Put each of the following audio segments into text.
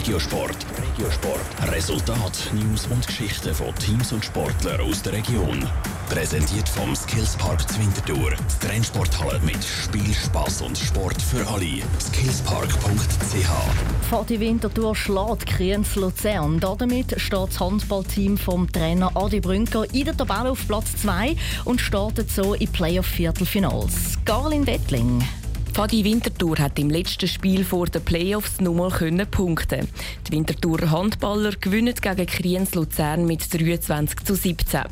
Regiosport. Regiosport. Resultat, News und Geschichten von Teams und Sportlern aus der Region. Präsentiert vom Skillspark Zwintertour. Die Trennsporthalle mit Spiel, Spass und Sport für alle. Skillspark.ch Vor die Wintertour schlägt Kriens Luzern. Damit steht das Handballteam vom Trainer Adi Brünker in der Tabelle auf Platz 2 und startet so in Playoff-Viertelfinals. Garlin Wettling. Fadi Winterthur hat im letzten Spiel vor den Playoffs nochmal punkten. Die Winterthur Handballer gewinnen gegen Kriens Luzern mit 23 zu 17.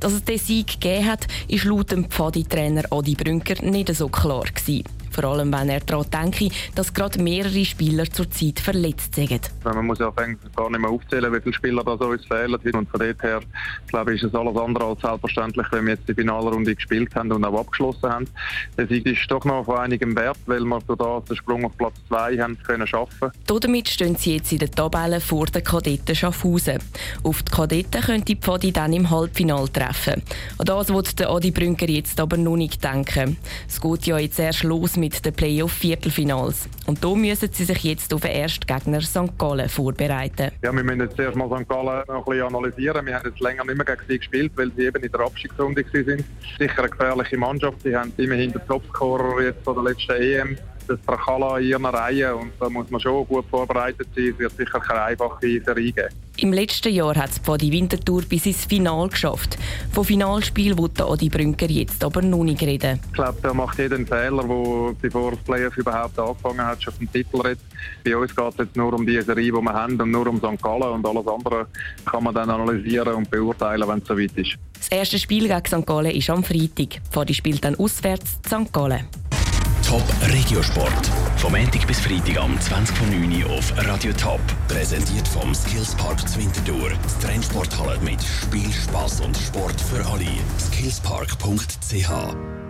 Dass es diesen Sieg gegeben hat, ist laut dem Pfadi-Trainer Adi Brünker nicht so klar gewesen. Vor allem, wenn er daran denke, dass gerade mehrere Spieler zurzeit verletzt sind. Man muss ja gar nicht mehr aufzählen, wie viele Spieler da so uns fehlen. Und von dort her, glaube ich, ist es alles andere als selbstverständlich, wenn wir jetzt die Finalrunde gespielt haben und auch abgeschlossen haben. Der Sieg ist doch noch von einigem Wert, weil wir durch den Sprung auf Platz 2 haben können schaffen. Damit stehen sie jetzt in der Tabelle vor den Kadetten Schaffhausen. Auf die Kadetten könnte die Pfadi dann im Halbfinale treffen. An das wird der Adi Brünker jetzt aber noch nicht denken. Es geht ja jetzt erst los mit mit den Playoff-Viertelfinals. Und da müssen sie sich jetzt auf den ersten Gegner St. Gallen vorbereiten. Ja, wir müssen jetzt zuerst mal St. Gallen noch ein bisschen analysieren. Wir haben jetzt länger nicht mehr gegen sie gespielt, weil sie eben in der Abstiegsrunde waren. Sicher eine gefährliche Mannschaft. Sie haben immerhin den Topscorer jetzt von der letzten EM das Trachala in ihren Reihen und da muss man schon gut vorbereitet sein. Es wird sicher keine einfache Serie geben. Im letzten Jahr hat es die Wintertour bis ins Final geschafft. Von Finalspiel will Adi Brünker jetzt aber noch nicht reden. Ich glaube, da macht jeder einen Fehler, der bevor das Playoff überhaupt angefangen hat, schon vom Titel redet. Bei uns geht es jetzt nur um die Serie, die wir haben und nur um St. Gallen und alles andere kann man dann analysieren und beurteilen, wenn es soweit ist. Das erste Spiel gegen St. Gallen ist am Freitag. Fadi spielt dann auswärts St. Gallen. Top Regiosport. Vom Montag bis Freitag am 20.09 Uhr auf Radio Top. Präsentiert vom Skillspark Zwintertour. Die Trennsporthalle mit Spiel, Spass und Sport für alle. Skillspark.ch